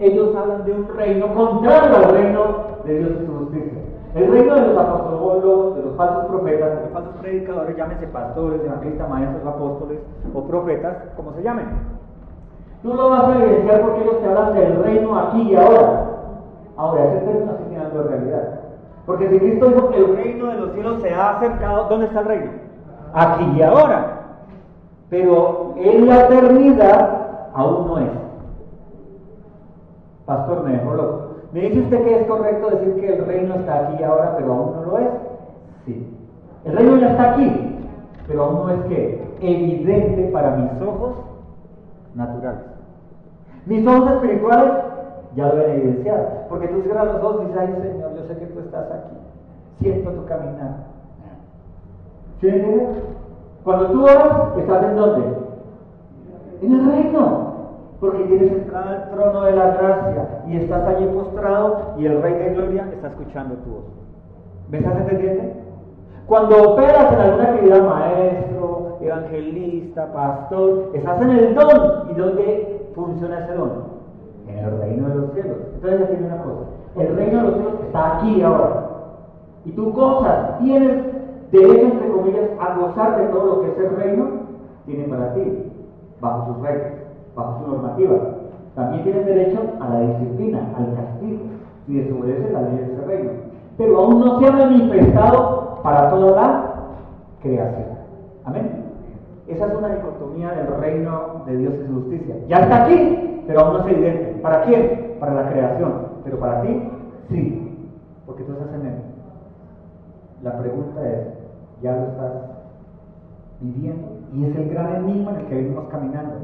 ellos hablan de un reino contrario al reino de Dios justicia. El reino de los apóstoles, de los falsos profetas, de los falsos predicadores, llámense pastores, evangelistas, maestros, apóstoles o profetas, como se llamen. Tú lo vas a evidenciar porque ellos te hablan del reino aquí y ahora. Ahora, ese término sigue de realidad. Porque si Cristo dijo que el reino de los cielos se ha acercado, ¿dónde está el reino? Aquí y ahora. Pero en la eternidad aún no es. Pastor, me dejó loco. ¿Me dice usted que es correcto decir que el reino está aquí ahora, pero aún no lo es? Sí. El reino ya está aquí, pero aún no es que evidente para mis ojos naturales. Mis ojos espirituales ya lo ven evidenciado, porque tú cierras los ojos y dices, ay Señor, yo sé que tú estás aquí, siento tu caminar. ¿Sí Cuando tú oras, ¿estás en dónde? En el reino porque tienes entrada al trono de la gracia y estás allí postrado y el Rey de Gloria está escuchando tu voz. ¿Me estás entendiendo? Cuando operas en alguna actividad, maestro, evangelista, pastor, estás en el don. ¿Y dónde funciona ese don? En el reino de los cielos. Entonces, aquí hay una cosa. El reino de los cielos está aquí ahora. Y tú gozas, tienes derecho, entre comillas, a gozar de todo lo que ese reino tiene para ti, bajo sus reglas bajo su normativa. También tienes derecho a la disciplina, al castigo, si desobedece la ley de ese reino. Pero aún no se ha manifestado para toda la creación. Amén. Esa es una dicotomía del reino de Dios y su justicia. Ya está aquí, pero aún no es evidente. ¿Para quién? Para la creación. Pero para ti, sí. Porque tú estás en él. La pregunta es, ¿ya lo estás viviendo? Y es el gran enigma en el que venimos caminando.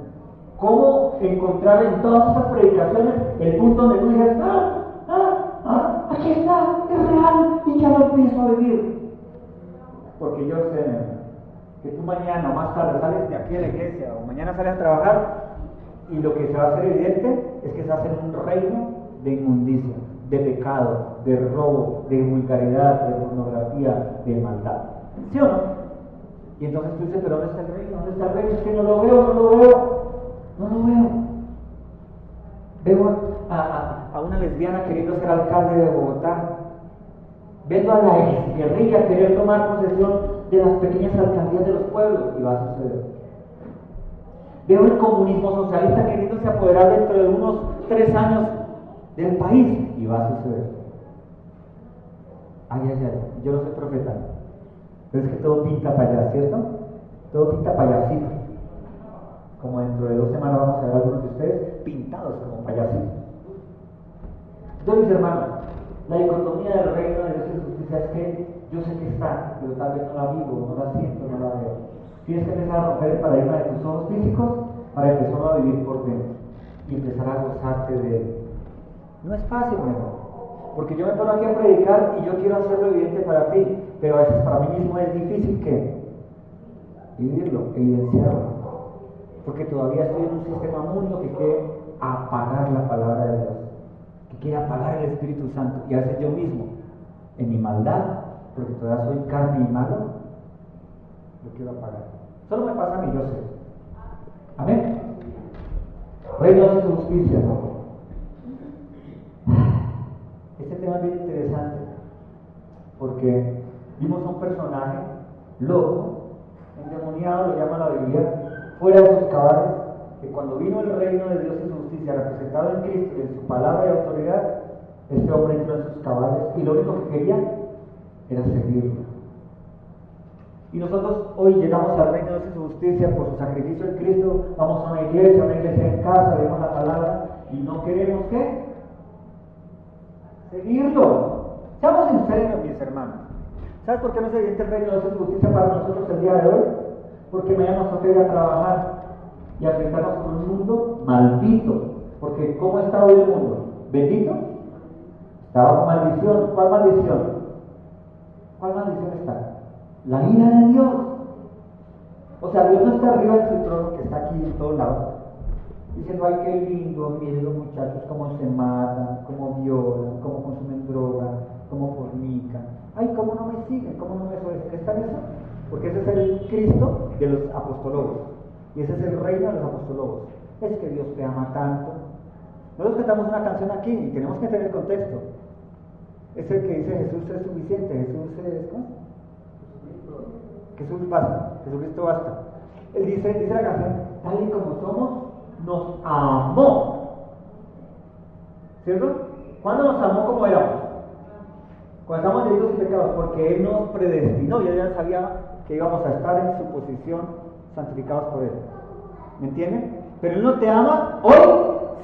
¿Cómo encontrar en todas esas predicaciones el punto donde tú dices, ah, ah, ah, aquí está, es real y ya lo empiezo a vivir? Porque yo sé que tú mañana o más tarde sales de aquí a la iglesia o mañana sales a trabajar y lo que se va a hacer evidente es que se hace un reino de inmundicia, de pecado, de robo, de vulgaridad, de pornografía, de maldad. ¿Sí o no? Y entonces tú dices, pero ¿dónde está el reino? ¿Dónde está el reino? Es que no lo veo, no lo veo. No lo veo. Veo a, una lesbiana queriendo ser alcalde de Bogotá. Veo a la ex guerrilla querer tomar posesión de las pequeñas alcaldías de los pueblos y va a suceder. Veo el comunismo socialista queriéndose apoderar dentro de unos tres años del país y va a suceder. Ay, ay, ay, yo no soy profeta, pero es que todo pinta para allá, ¿cierto? Todo pinta para allá, como dentro de dos semanas vamos a ver algunos de ustedes pintados como payasitos. Entonces, mis hermanos, la dicotomía del reino de Dios y justicia es que yo sé que está, pero tal vez no la vivo, no la siento, no la veo. Tienes que empezar a romper el paradigma de tus ojos físicos para empezar a vivir por dentro y empezar a gozarte de él. No es fácil, mejor. Porque yo me pongo aquí a predicar y yo quiero hacerlo evidente para ti, pero a veces para mí mismo es difícil que vivirlo, evidenciarlo porque todavía estoy en un sistema mundo que quiere apagar la palabra de Dios, que quiere apagar el Espíritu Santo. Y a veces yo mismo, en mi maldad, porque todavía soy carne y malo, lo quiero apagar. Solo me pasa a mí, yo sé. Amén. Reino de justicia. Este tema es bien interesante porque vimos a un personaje loco, endemoniado, lo llama la Biblia, fuera de sus cabales, que cuando vino el reino de Dios y su justicia representado en Cristo y en su palabra y autoridad, este hombre entró en sus cabales y lo único que quería era seguirlo. Y nosotros hoy llegamos al reino de Dios y su justicia por su sacrificio en Cristo, vamos a una iglesia, a una iglesia en casa, leemos la palabra y no queremos qué? Seguirlo. Seamos sinceros, mis hermanos. ¿Sabes por qué no se evidente el reino de Dios y su justicia para nosotros el día de hoy? Porque mañana nos toca ir a trabajar y enfrentarnos con un mundo maldito. Porque ¿cómo está hoy el mundo? ¿Bendito? Está bajo maldición. ¿Cuál maldición? ¿Cuál maldición está? La ira de Dios. O sea, Dios no está arriba de su trono, que está aquí en todos lados, diciendo, ay, qué lindo, miren los muchachos cómo se matan, cómo violan, cómo consumen droga, cómo fornican. Ay, cómo no me siguen, cómo no me obedecen. ¿Está eso? Porque ese es el Cristo de los apostólogos. Y ese es el reino de los apostólogos. Es que Dios te ama tanto. Nosotros cantamos una canción aquí y tenemos que tener contexto. Es el que dice Jesús es suficiente, Jesús es... ¿cómo? Jesús basta, Jesucristo basta. Él dice, dice la canción, tal y como somos, nos amó. ¿Cierto? ¿Cuándo nos amó como éramos? Cuando estamos delitos y pecados, porque Él nos predestinó y Él ya sabía que íbamos a estar en su posición santificados por Él. ¿Me entienden? Pero Él no te ama hoy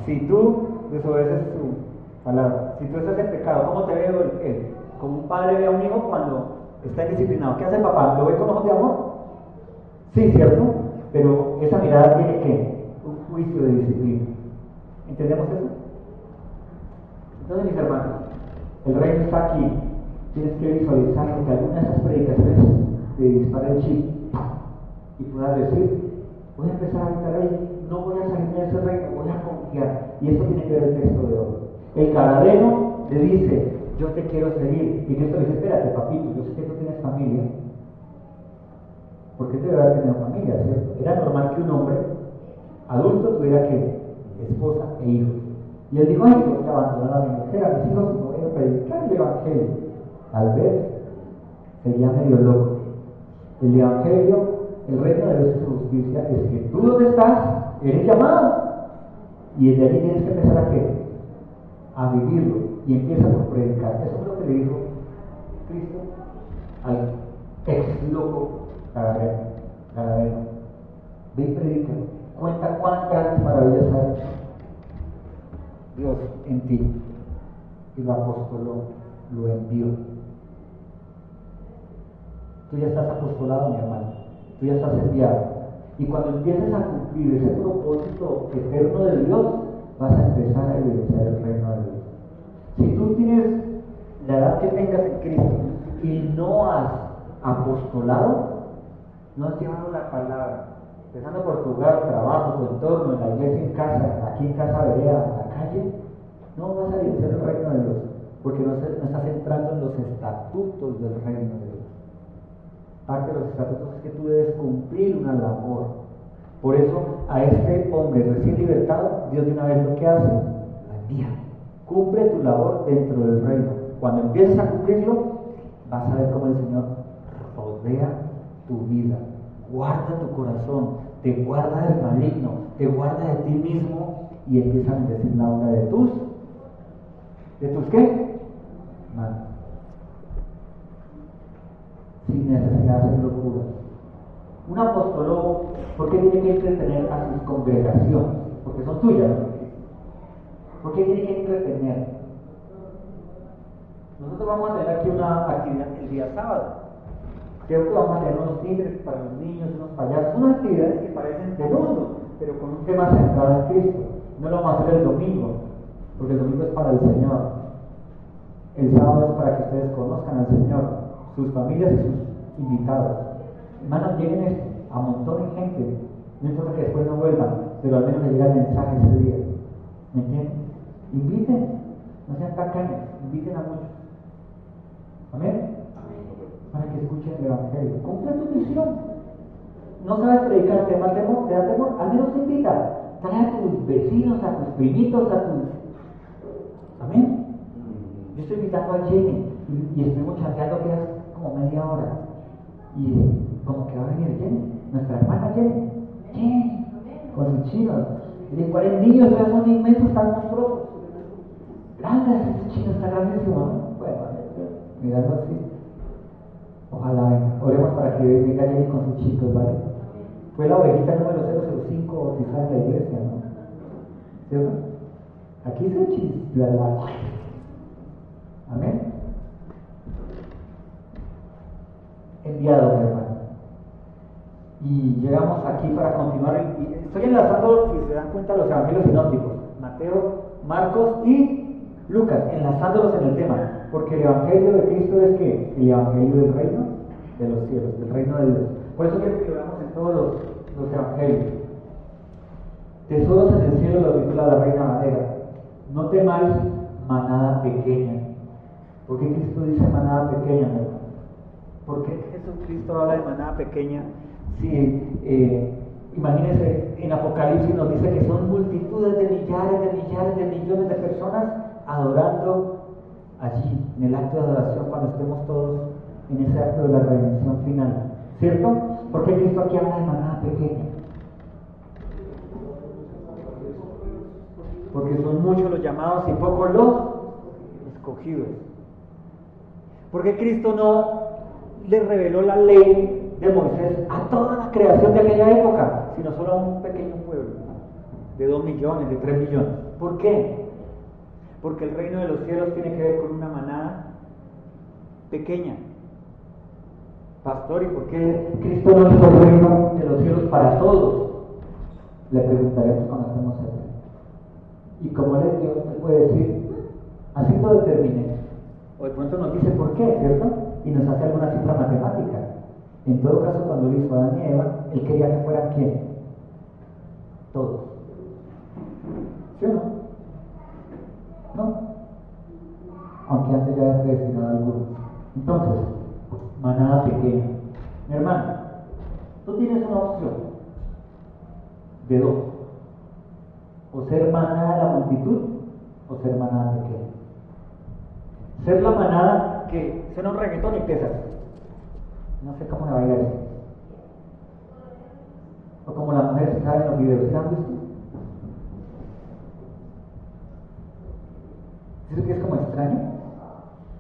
si tú desobedeces su palabra. Si tú estás en pecado, ¿cómo te veo Él? Como un padre ve a un hijo cuando está indisciplinado. ¿Qué hace el papá? ¿Lo ve con ojos de amor? Sí, ¿cierto? Pero esa mirada tiene que un juicio de disciplina. ¿Entendemos eso? Entonces, mis hermanos, el reino está aquí. Tienes que visualizar que alguna de esas predicaciones te dispara el chip y puedas decir, voy a empezar a estar ahí, no voy a salir de ese reino, voy a confiar. Y eso tiene que ver el texto de hoy. El caradeno le dice, yo te quiero seguir. Y Cristo le dice, espérate, papito, yo sé que tú tienes familia. ¿Por qué te debe haber tenido familia? Era normal que un hombre adulto tuviera que esposa e hijos. Y él dijo, ay, voy a abandonar a mi mujer, a mis hijos, y voy a predicar el Evangelio. Tal vez sería medio loco. El Evangelio, el reino de Dios y su justicia, es que tú donde estás, eres llamado. Y desde ahí tienes que empezar a qué? A vivirlo y empieza por predicar. Eso es lo que le dijo Cristo al ex loco Gadareno. Ve y predica. Cuenta cuán grandes maravillas ha hecho Dios en ti. Y lo apostoló, lo envió. Tú ya estás apostolado, mi hermano. Tú ya estás enviado. Y cuando empieces a cumplir ese propósito eterno de Dios, vas a empezar a evidenciar el reino de Dios. Si tú tienes la edad que tengas en Cristo y no has apostolado, no has llevado la palabra, empezando por tu hogar, trabajo, tu entorno, en la iglesia, en casa, aquí en casa, vereda, en la calle, no vas a evidenciar el reino de Dios, porque no, estás entrando en los estatutos del reino de Dios. Parte de los estatutos es que tú debes cumplir una labor. Por eso a este hombre recién libertado, Dios de una vez lo que hace, lo envía. Cumple tu labor dentro del reino. Cuando empieces a cumplirlo, vas a ver cómo el Señor rodea tu vida, guarda tu corazón, te guarda del maligno, te guarda de ti mismo y empieza a decir la obra de tus, ¿de tus qué? Sin necesidad de hacer locura. Un apóstolo, ¿por qué tiene que entretener a sus congregaciones? Porque son tuyas. ¿Por qué tiene que entretener? Nosotros vamos a tener aquí una actividad el día sábado. Que vamos a tener unos tigres para los niños, unos payasos, unas actividades que parecen de mundo, pero con un tema centrado en Cristo. No lo vamos a hacer el domingo, porque el domingo es para el Señor. El sábado es para que ustedes conozcan al Señor, sus familias y sus invitados. Hermanos, lleguen esto, amontonen gente, no importa que después no vuelvan, pero al menos les llega el mensaje ese día. ¿Me entienden? Inviten, no sean tacaños, inviten a muchos. Amén. Para que escuchen el Evangelio. Cumple tu misión. No sabes predicar, te da temor, te da temor, al menos invita. Trae a tus vecinos, a tus primitos, a tus. Amén. Yo estoy invitando a Jenny y, y estuvimos chateando que como media hora. Y como que va a venir Jenny, nuestra hermana Jenny. Jenny, con sus chivas. Y de cuáles niños ya son inmensos, tan monstruosos. Grandes, ese chino está grandísimo, ¿no? Bueno, mirarlo así. Ojalá venga. Oremos para que venga Jenny con sus chicos, ¿vale? Fue la ovejita número 005 bautizada en la iglesia, ¿no? ¿Cierto? Aquí se chisla la Amén. Enviado, mi hermano. Y llegamos aquí para continuar. Estoy enlazando, si se dan cuenta, los evangelios sinópticos: Mateo, Marcos y Lucas, enlazándolos en el tema, porque el Evangelio de Cristo es que el Evangelio del reino de los cielos, del reino de Dios. Por eso quiero que lo veamos en todos los, los Evangelios. Tesoros en el cielo lo titula la Reina Madera. No temáis manada pequeña. ¿Por qué Cristo dice manada pequeña, ¿Por qué Jesucristo habla de manada pequeña? Si, eh, imagínense, en Apocalipsis nos dice que son multitudes de millares, de millares, de millones de personas adorando allí, en el acto de adoración, cuando estemos todos en ese acto de la redención final. ¿Cierto? ¿Por qué Cristo aquí habla de manada pequeña? Porque son muchos los llamados y pocos los escogidos. ¿Por qué Cristo no le reveló la ley de Moisés a toda la creación de aquella época, sino solo a un pequeño pueblo de dos millones, de tres millones? ¿Por qué? Porque el reino de los cielos tiene que ver con una manada pequeña. Pastor, ¿y por qué Cristo no hizo el reino de los cielos para todos? Le preguntaremos cuando estemos aquí. Y como le Dios, puede decir, así lo determiné. O de pronto nos dice por qué, ¿cierto? Y nos hace alguna cifra matemática. En todo caso, cuando él hizo a Adán y Eva, él quería que fueran quién? Todos. ¿Sí o no? ¿No? Aunque antes ya había predestinado algunos. Entonces, manada pequeña. Mi hermano, tú tienes una opción de dos. O ser manada de la multitud o ser manada pequeña. Ser la manada que suena un reggaetón y pesa. No sé cómo a eso. O como las mujeres que salen en los videos. ¿Se han visto? ¿Eso que es como extraño?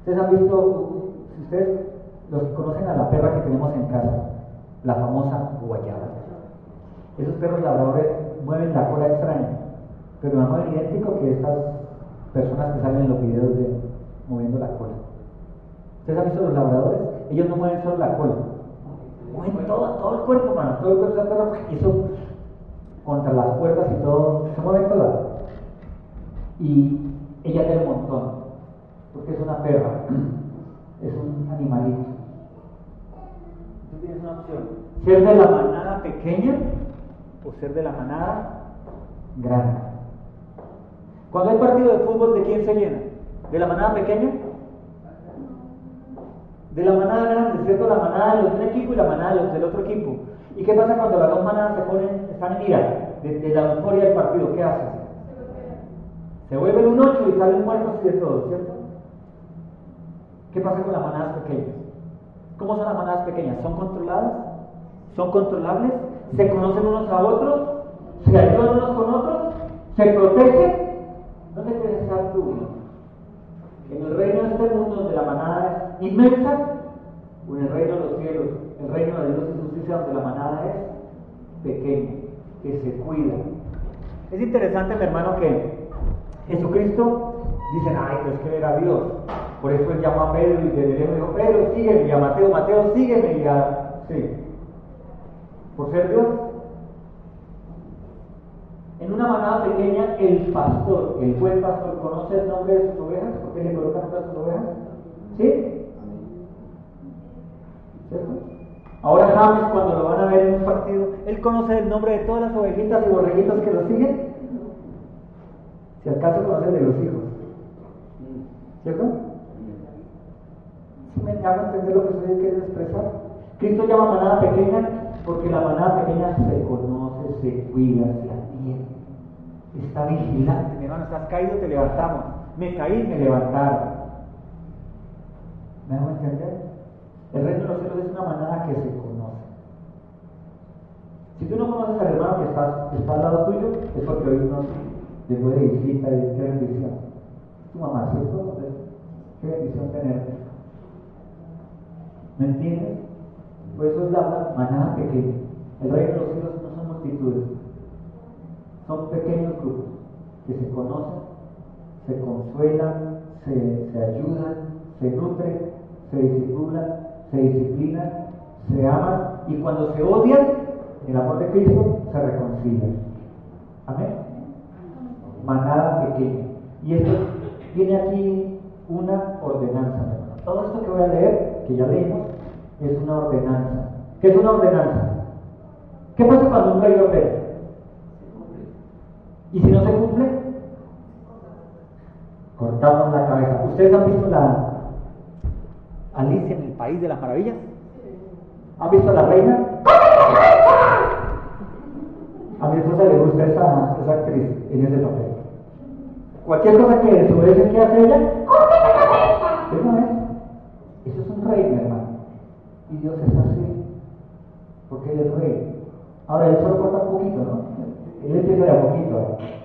¿Ustedes han visto, si ustedes los que conocen a la perra que tenemos en casa, la famosa guayaba? Esos perros labradores mueven la cola extraña, pero no es idéntico que estas personas que salen en los videos de moviendo la cola. ¿Ustedes han visto los labradores? Ellos no mueven solo la cola, mueven todo, todo el cuerpo, mano, todo el cuerpo de la perra hizo contra las puertas y todo, se mueve toda. Y ella tiene un montón, porque es una perra, es un animalito. Tú tienes una opción, ser de la manada pequeña o ser de la manada grande. Cuando hay partido de fútbol, ¿de quién se llena? ¿De la manada pequeña? De la manada grande, ¿cierto? La manada de los de un equipo y la manada de los del otro equipo. ¿Y qué pasa cuando las dos manadas se ponen, están en ira de, de la euforia del partido? ¿Qué hacen? Se vuelven un 8 y salen muertos y de todo, ¿cierto? ¿Qué pasa con las manadas pequeñas? ¿Cómo son las manadas pequeñas? ¿Son controladas? ¿Son controlables? ¿Se conocen unos a otros? ¿Se ayudan unos con otros? ¿Se protegen? ¿Dónde quieres estar tú? ¿En el reino de este mundo donde la manada es inmensa? ¿O en el reino de los cielos, el reino de Dios y justicia donde la manada es pequeña, que se cuida? Es interesante, mi hermano, que Jesucristo, dicen, ay, pero es que era Dios. Por eso él llamó a Pedro y lejos dijo, Pedro, sígueme, y a Mateo, Mateo, sígueme, y a... Sí. Por ser Dios. En una manada pequeña, el pastor, el buen pastor, conoce el nombre de sus ovejas, porque le coloca nombre a sus ovejas. ¿Sí? ¿Cierto? Ahora James, cuando lo van a ver en un partido, él conoce el nombre de todas las ovejitas y borreguitas que lo siguen. Si acaso conocen de los hijos. ¿Cierto? ¿Sí me hago entender lo que estoy queriendo expresar? Cristo llama manada pequeña porque la manada pequeña se conoce, se cuida, se atiende. Está vigilante. Mi hermano, estás caído, te levantamos. Me caí, me levantaron. ¿Me hago entender? El reino de los cielos es una manada que se conoce. Si tú no conoces al hermano que está, al lado tuyo, es porque hoy no llegó de visita y qué bendición. Tu mamá, ¿cierto? Qué bendición tenerte. ¿Me entiendes? Por eso es la manada pequeña. El reino de los cielos no son multitudes, son pequeños grupos que se conocen, se consuelan, se, se ayudan, se nutren, se disipulan, se disciplinan, se aman y cuando se odian, el amor de Cristo se reconcilia. Amén manada pequeña. Y esto Viene aquí una ordenanza. Todo esto que voy a leer, que ya leímos, es una ordenanza. ¿Qué es una ordenanza? ¿Qué pasa cuando un rey ordena? ¿Y si no se cumple? Cortamos la cabeza. ¿Ustedes han visto la Alicia en el País de las Maravillas? ¿Han visto a la reina? A mi esposa le gusta esa, esa actriz en ese papel. Cualquier cosa que desobedece, ¿qué hace ella? ¡Corta la cabeza! Eso es. Eso es un rey, mi hermano. Y Dios es así. Porque Él es rey. Ahora, Él solo corta un poquito, ¿no? Él empieza de a poquito. ¿eh?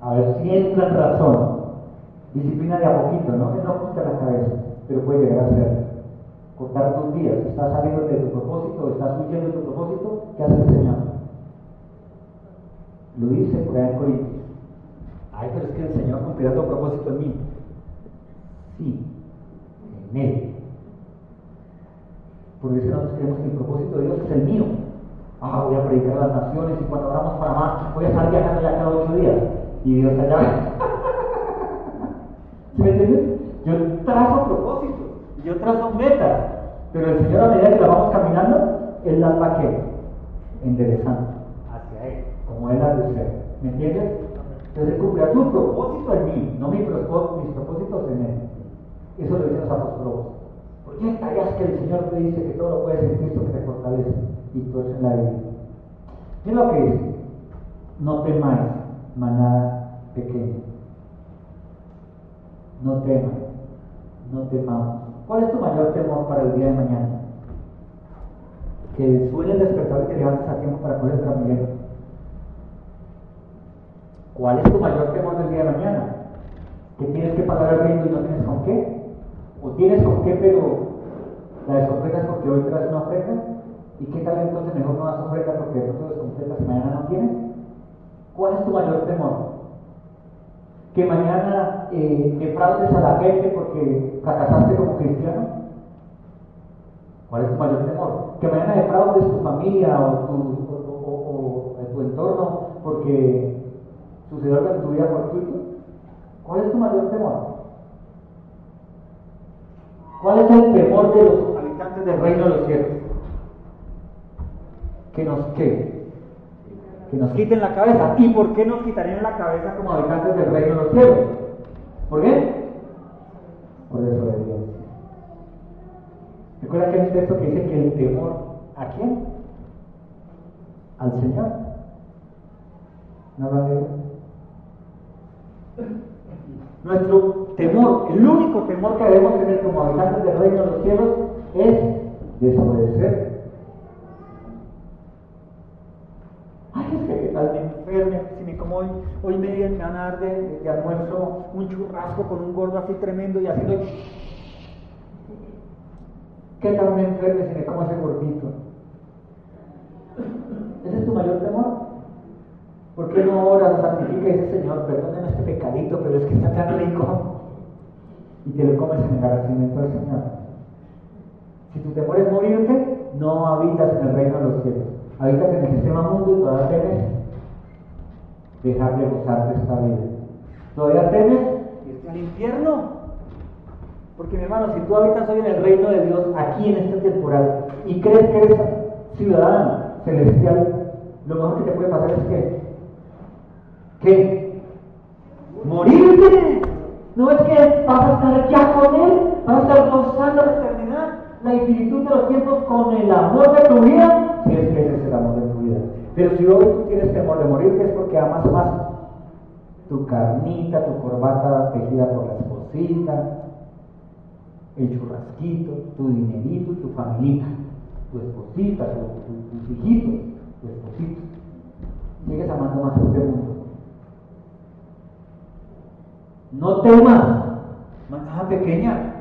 A ver si entra en razón. Disciplina de a poquito, ¿no? Él no corta la cabeza, pero puede llegar a ser. Cortar tus días. Estás saliendo de tu propósito, estás huyendo de tu propósito. ¿Qué hace el Señor? Lo dice por ahí en Corintios. Ay, pero es que el Señor cumplirá tu propósito en mí. Sí, en Él. Porque si nosotros creemos que el propósito de Dios es el mío. Ah, voy a predicar a las naciones y cuando vamos para más voy a estar viajando ya cada ocho días. Y Dios allá. ¿Sí me entiendes? Yo trazo propósitos, yo trazo metas, pero el Señor a medida que la vamos caminando, Él las va que enderezando hacia Él, como Él ha de ser. ¿Me entiendes? Entonces Él cumplirá tu propósito en mí, no mis propósitos, en Él. Eso lo dicen los apóstolos. ¿Por qué estarías que el Señor te dice que todo lo puedes en Cristo que te fortalece? Y tú eres en la vida. Mira lo que dice. No temáis, manada pequeña. No temas, no temamos. ¿Cuál es tu mayor temor para el día de mañana? Que suele el despertar y te levantes a tiempo para poder Transmilenio. ¿Cuál es tu mayor temor del día de mañana? Que tienes que pagar el riendo y no tienes con qué. O tienes con qué, pero la desofrendas porque hoy traes una ofrenda. ¿Y qué tal entonces mejor no das ofrenda porque de pronto descompletas y mañana no tienes? ¿Cuál es tu mayor temor? Que mañana eh, defraudes a la gente porque fracasaste como cristiano? ¿Cuál es tu mayor temor? Que mañana defraudes tu familia o tu, o tu entorno porque sucedió algo en tu vida fortuito. ¿Cuál es tu mayor temor? ¿Cuál es el temor de los habitantes del reino de los cielos? Que nos quede que nos quiten la cabeza. ¿Y por qué nos quitarían la cabeza como habitantes del reino de los cielos? ¿Por qué? Por desobediencia. Recuerda que hay un texto que dice que el temor, ¿a quién? Al Señor. ¿No Nuestro temor, el único temor que debemos tener como habitantes del reino de los cielos es desobedecer que tal me enferme, si me como hoy, hoy me, van a dar de, almuerzo un churrasco con un gordo así tremendo y haciendo... ¿Qué tal me enferme si me como ese gordito? ¿Ese es tu mayor temor? ¿Por qué no oras, santifica y dices, Señor, perdóname este pecadito, pero es que está tan rico? Y te lo comes en el agradecimiento del Señor. Si tu temor es morirte, no habitas en el reino de los cielos habitas en el sistema mundo y todavía temes dejar de gozar de esta vida. Todavía temes irte al infierno. Porque mi hermano, si tú habitas hoy en el reino de Dios, aquí en esta temporal, y crees que eres ciudadano celestial, lo mejor que te puede pasar es que, ¿qué? Morirte. No es que vas a estar ya con Él, vas a estar gozando la eternidad, la infinitud de los tiempos con el amor de tu vida, si es que ese es el amor de tu vida. Pero si hoy tú tienes temor de morirte es porque amas más tu carnita, tu corbata tejida por la esposita, el churrasquito, tu dinerito, tu familita, tu esposita, tu, tus hijitos, tu esposito. Sigues amando más a este mundo. No temas, manada pequeña,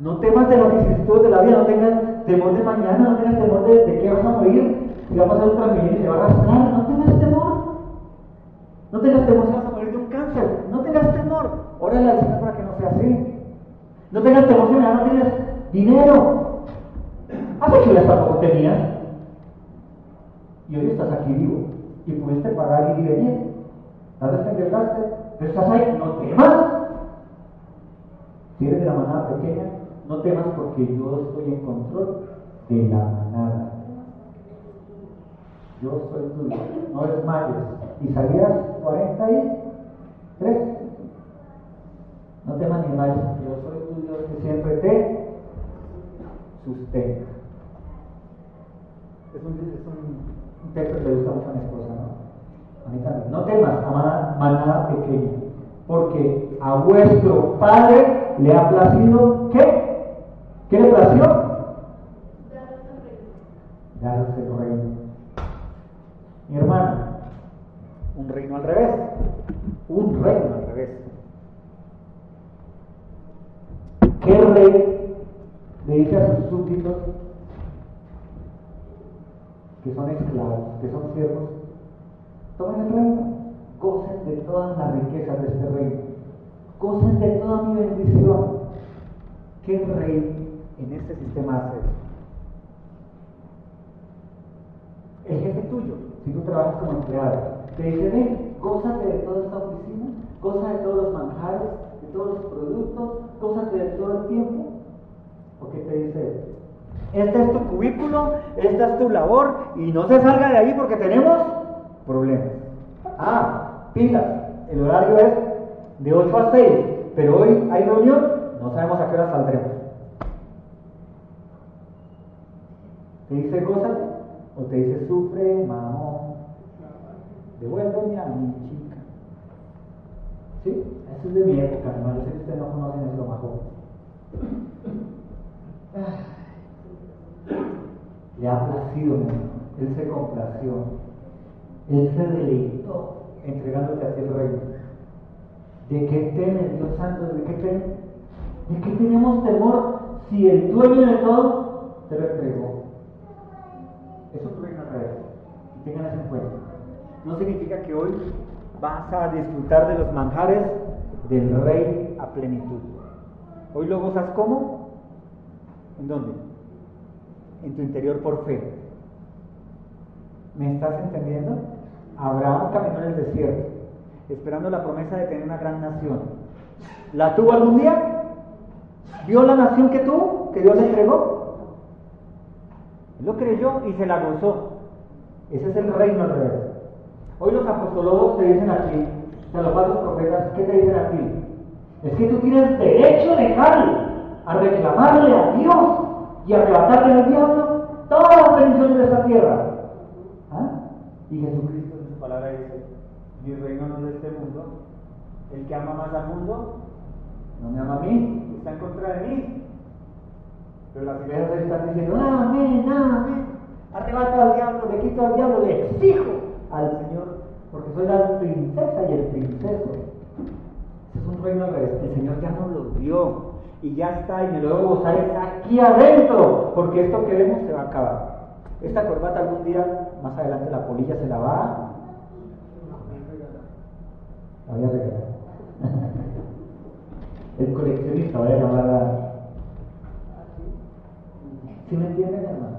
no temas de los vicisitudes de la vida, no tengas temor de mañana, no tengas temor de, de que vas a morir, si va a pasar otra vida y se va a arrastrar, no tengas temor. No tengas temor si vas a morir de un cáncer, no tengas temor. Órale al Señor para que no sea así. No tengas temor si mañana no tienes dinero. Hace que ya tampoco tenías. Y hoy estás aquí vivo y pudiste pagar y bien. Tal vez te engañaste, pero estás ahí, no temas. pequeña, no temas porque yo estoy en control de la manada. Yo soy tuyo, no desmayes. Isaías 43. No temas ni desmayes, yo soy tu Dios que siempre te sustenta. Es un, es texto que le gusta mucho a mi esposa, ¿no? A mí también. No temas, amada manada pequeña, porque a vuestro Padre le ha placido, ¿qué? ¿Qué le plació? Daros el reino. Mi hermano, un reino al revés. Un reino al revés. ¿Qué rey le dice a sus súbditos que son esclavos, que son siervos? Tomen el reino, gocen de todas las riquezas de este reino, gocen de toda mi bendición. ¿Qué rey en este sistema hace eso? El jefe tuyo, si tú trabajas como empleado, te dice, ven, gózate de toda esta oficina, goza de todos los manjares, de todos los productos, gózate de todo el tiempo. ¿O qué te dice? Este es tu cubículo, esta es tu labor y no se salga de ahí porque tenemos problemas. Ah, pilas, el horario es de 8 a 6, pero hoy hay reunión, no sabemos a qué hora saldremos. Te dice gózate o te dice sufre, mamón, devuélveme a mi chica. ¿Sí? Eso es de mi época, hermano. Yo sé que ustedes no conocen eso más Le ha placido, Él se complació. Él se deleitó entregándote a ti el reino. ¿De qué temes, Dios Santo? ¿De qué temes? ¿De qué tenemos temor si el dueño de todo te lo entregó? Eso es un reino al revés. Tengan eso en cuenta. No significa que hoy vas a disfrutar de los manjares del rey a plenitud. Hoy lo gozas como? ¿En dónde? En tu interior por fe. ¿Me estás entendiendo? Abraham caminó en el desierto, esperando la promesa de tener una gran nación. ¿La tuvo algún día? ¿Vio la nación que tuvo, que Dios le entregó? Lo creyó y se la gozó. Ese es el reino al revés. Hoy los apostólogos te dicen aquí, o sea, los falsos profetas, ¿qué te dicen a ti? Es que tú tienes derecho legal a reclamarle a Dios y arrebatarle al diablo todas las bendiciones de esta tierra. ¿Ah? Y Jesucristo en su palabra dice, mi reino no es de este mundo, el que ama más al mundo no me ama a mí, está en contra de mí. Pero las iglesias están diciendo, amén, amén. Arrebato al diablo, le quito al diablo, le exijo al Señor, porque soy la princesa y el princeso. Es un reino al revés. El Señor ya nos lo dio y ya está, y me lo debo gozar aquí adentro, porque esto que vemos se va a acabar. Esta corbata algún día, más adelante la polilla se la va a... La voy a regalar. El coleccionista, voy a llamar a... ¿Sí me entienden, hermano?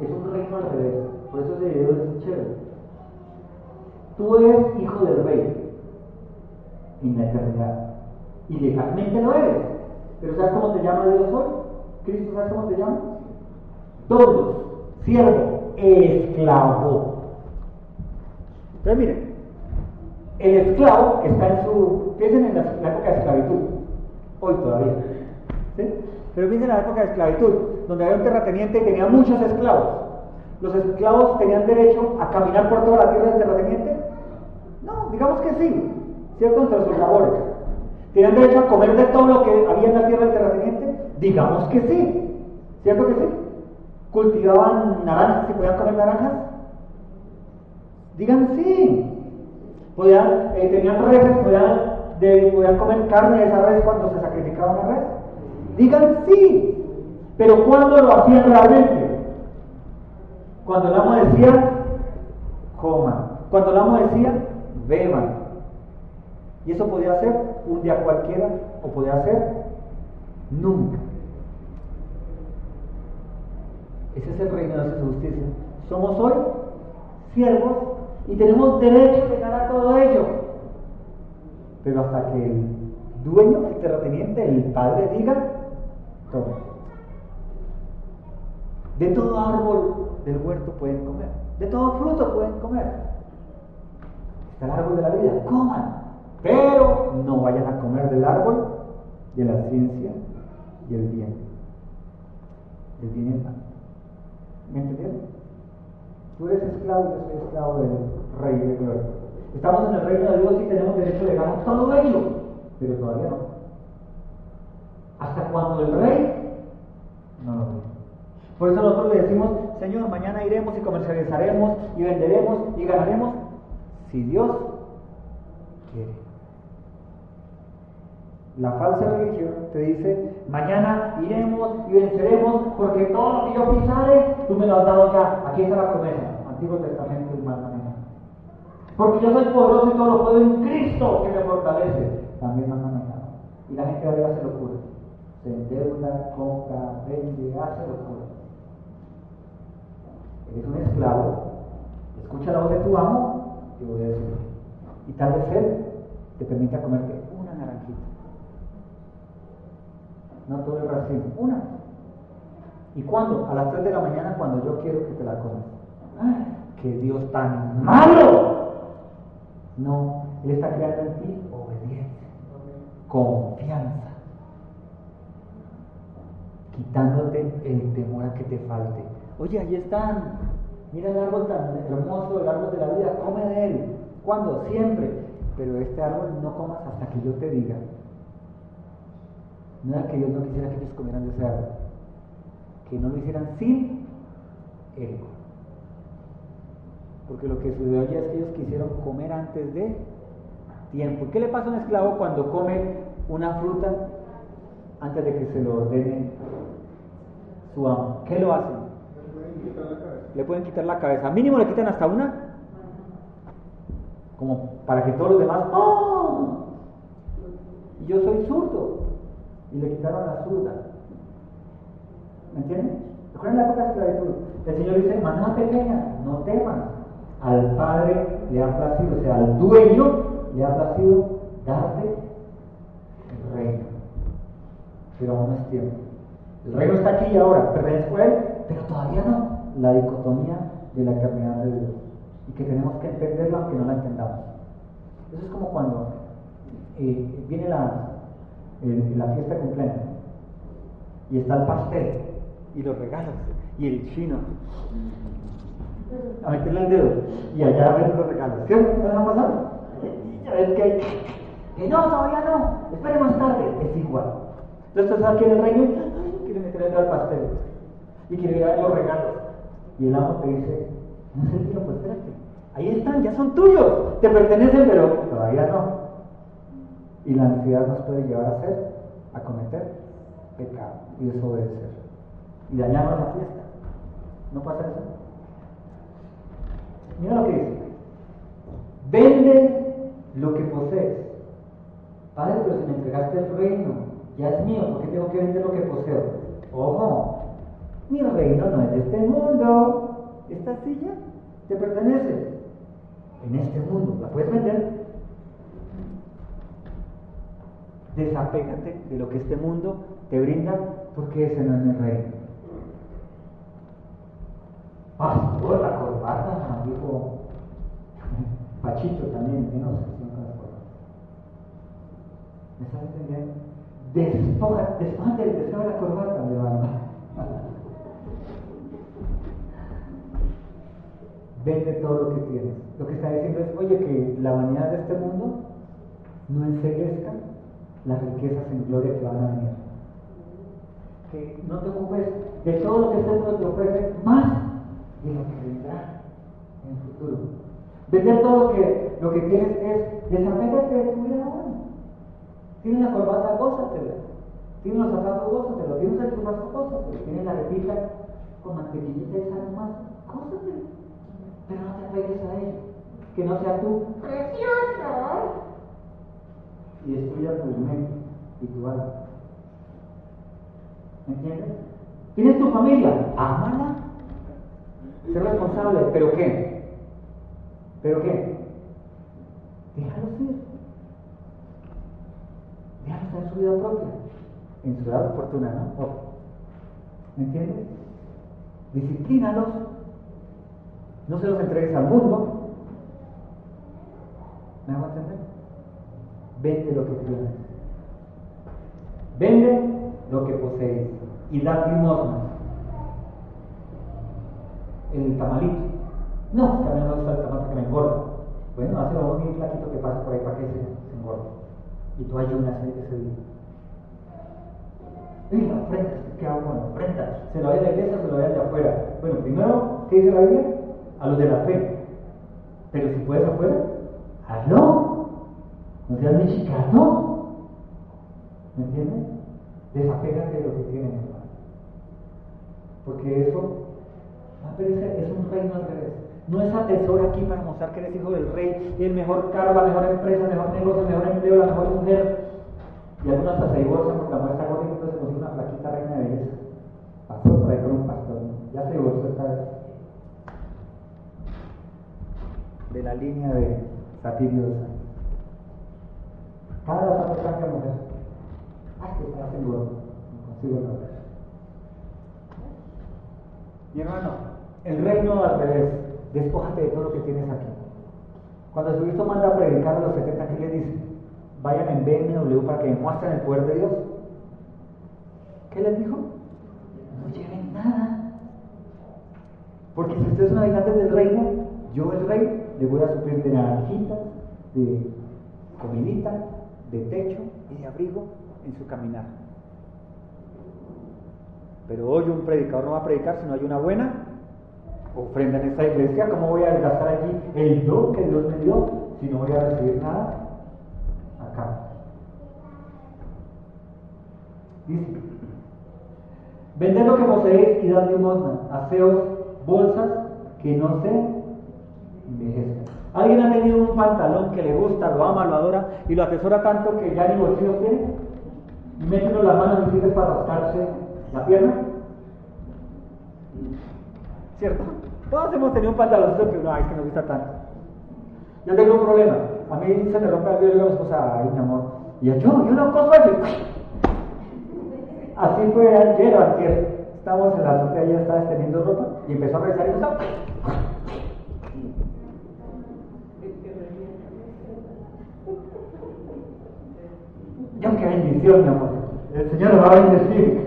Es un reino al revés. Por eso ese video es chévere. Tú eres hijo del rey en la eternidad. Y lo eres. Pero ¿sabes cómo te llama Dios hoy? ¿Cristo sabes cómo te llama? Todos, siervo, esclavo. Entonces miren, el esclavo está en su, piensen en la, época de esclavitud, hoy todavía, ¿sí? pero piensen en la época de esclavitud, donde había un terrateniente y tenía muchos esclavos. ¿Los esclavos tenían derecho a caminar por toda la tierra del terrateniente? No, digamos que sí, ¿cierto? Entre sus labores. ¿Tenían derecho a comer de todo lo que había en la tierra del terrateniente? Digamos que sí, ¿cierto que sí? ¿Cultivaban naranjas y podían comer naranjas? Digan sí. ¿Podían, eh, ¿Tenían reses? ¿Podían, de, ¿Podían comer carne de esa res cuando se sacrificaba una res? Digan sí. Pero ¿cuándo lo hacían realmente? Cuando el amo decía, coman. Cuando el amo decía, beban. Y eso podía ser un día cualquiera o podía ser nunca. Ese es el reino de su justicia. Somos hoy siervos y tenemos derecho de ganar todo ello. Pero hasta que el dueño, el terrateniente, el padre diga, Toma. De todo árbol del huerto pueden comer. De todo fruto pueden comer. Está el árbol de la vida. Coman. Pero no vayan a comer del árbol de la ciencia y el bien. El bien y el mal. ¿Me entendieron? Tú eres esclavo, yo soy esclavo del rey de gloria. Estamos en el reino de Dios y tenemos derecho de ganar todo ello, pero todavía no. Hasta cuando el rey no lo ve. Por eso nosotros le decimos, Señor, mañana iremos y comercializaremos y venderemos y ganaremos si Dios quiere. La falsa religión te dice, mañana iremos y venceremos porque todo lo que yo pisare, tú me lo has dado ya. Aquí está la promesa. Antiguo Testamento y manejado. Porque yo soy poderoso y todo lo puedo en Cristo que me fortalece. También manejado. Y la gente ahora se locura. Se endeuda, compra, vende, hace locura. Eres un esclavo. Escucha la voz de tu amo y decir. Y tal vez él te permita comerte una naranjita no todo el racimo, una. ¿Y cuándo? A las 3 de la mañana cuando yo quiero que te la comas. ¡Ay, qué Dios tan malo! No, Él está creando en ti obediencia, confianza, quitándote el temor a que te falte. Oye, ahí están. Mira el árbol tan hermoso, el árbol de la vida, come de él. ¿Cuándo? Siempre. Pero este árbol no comas hasta que yo te diga. Era que Dios no quisiera que ellos comieran de ese árbol, que no lo hicieran sin Él. Porque lo que sucedió allí es que ellos quisieron comer antes de tiempo. ¿Qué le pasa a un esclavo cuando come una fruta antes de que se lo ordene su amo? ¿Qué lo hacen? Le pueden quitar la cabeza. Mínimo le quitan hasta una. Como para que todos los demás. ¡Oh! Yo soy zurdo y le quitaron la zurda. ¿Me entienden? ¿Recuerdan la época de esclavitud? El Señor dice, maná pequeña, no temas. Al Padre le ha placido, o sea, al dueño le ha placido darte el reino. Pero aún no es tiempo. El reino está aquí y ahora, pertenezco a Él, pero todavía no. La dicotomía de la eternidad de Dios. Y que tenemos que entenderla aunque no la entendamos. Eso es como cuando eh, viene la, la fiesta de cumpleaños. Y está el pastel y los regalos y el chino a meterle el dedo y allá ven los regalos. ¿Qué ¿Qué va a a ver que hay que no, todavía no, esperemos tarde. Es igual. Entonces estás aquí en el reino quiere meter el dedo al pastel y quiere a ver los regalos. Y el amo te dice, no sé, tío, pues espérate. Ahí están, ya son tuyos, te pertenecen, pero todavía no. Y la ansiedad nos puede llevar a hacer, a cometer pecado y desobedecer. Y dañarnos la fiesta. ¿No pasa eso? Mira lo que dice. Vende lo que posees. Padre, pero si me entregaste el reino, ya es mío, ¿por qué tengo que vender lo que poseo? Ojo, mi reino no es de este mundo. Esta silla te pertenece. En este mundo, ¿la puedes vender? Desapégate de lo que este mundo te brinda porque ese no es mi reino. Pastor, la corbata, dijo Pachito también, no sé si no ¿Me estás entendiendo? Despoja, despájate, despoja la corbata, mi hermano. Vende todo lo que tienes. Lo que está diciendo es, oye, que la vanidad de este mundo no enseguezca las riquezas en gloria que van a venir. Que no te ocupes de todo lo que este mundo te ofrece, más de lo que vendrá en el futuro. Vender todo lo que, lo que tienes es desapégate de tu vida ahora. Tienes la corbata, gózatela. Tienes los zapatos, gózatelo. Tienes el churrasco, gózatelo. Tienes la repita con mantequillita y sal más, gózatelo. Pero no te apegues a ello. Que no sea tú precioso y destruya tu mente y tu alma. ¿Me entiendes? Tienes tu familia, ámala. Sé responsable, ¿pero qué? ¿Pero qué? Déjalos ir. Déjalos en su vida propia. en su edad oportuna, ¿no? ¿Me entiendes? Disciplínalos. No se los entregues al mundo. ¿Me hago entender? Vende lo que tienes. Vende lo que posees y da limosna. El tamalito. No, que a mí no me gusta el tamal que me engorda. Bueno, hace algo bien flaquito que pasa por ahí para que se, se engorde. Y tú ayunas ese día. Y la ofrenda, ¿qué hago con la ofrenda? ¿Se lo da de la o se lo da de afuera? Bueno, primero, ¿qué dice la Biblia? A los de la fe. Pero si puedes afuera, hazlo. No seas mexicano. ¿Me entiendes? Desapégate de lo que tienes, hermano. Porque eso es un reino al revés. No es atesor aquí para mostrar que eres hijo del rey, y el mejor carro, la mejor empresa, el mejor negocio, el mejor empleo, la mejor mujer. Y algunos hasta se divorcian porque la mujer está gordita, entonces se consigue una flaquita reina de belleza. Pasó por ahí con un pastor. Ya se divorció esta vez. De la línea de Satirio Cada rato cambia mujer. Ay, que está seguro. No consigo la Mi hermano, el reino al revés. Despójate de todo lo que tienes aquí. Cuando Jesucristo manda a predicar a los 70, ¿qué le dice? Vayan en BMW para que demuestren el poder de Dios. ¿Qué les dijo? No lleven nada. Porque si ustedes son habitantes del reino, yo el rey voy a suplir de naranjitas, de comidita, de techo y de abrigo en su caminar. Pero hoy un predicador no va a predicar si no hay una buena ofrenda en esta iglesia. ¿Cómo voy a gastar allí el don que Dios me dio si no voy a recibir nada acá? Dice, vender lo que poseéis y dar limosna, aseos, bolsas que no se ¿Alguien ha tenido un pantalón que le gusta, lo ama, lo adora y lo atesora tanto que ya ni bolsillos tiene? Y mete las manos y para rascarse la pierna. ¿Cierto? Todos hemos tenido un pantaloncito que no, es que me gusta tanto. Yo tengo un problema. A mí se me rompe el dedo y a mi esposa, ay, mi amor. Y yo, yo, yo lo coso así. Fue ayer o ayer. Estábamos en la azotea, ella estaba extendiendo ropa y empezó a revisar y empezó. Qué bendición, mi amor. El Señor lo va a bendecir.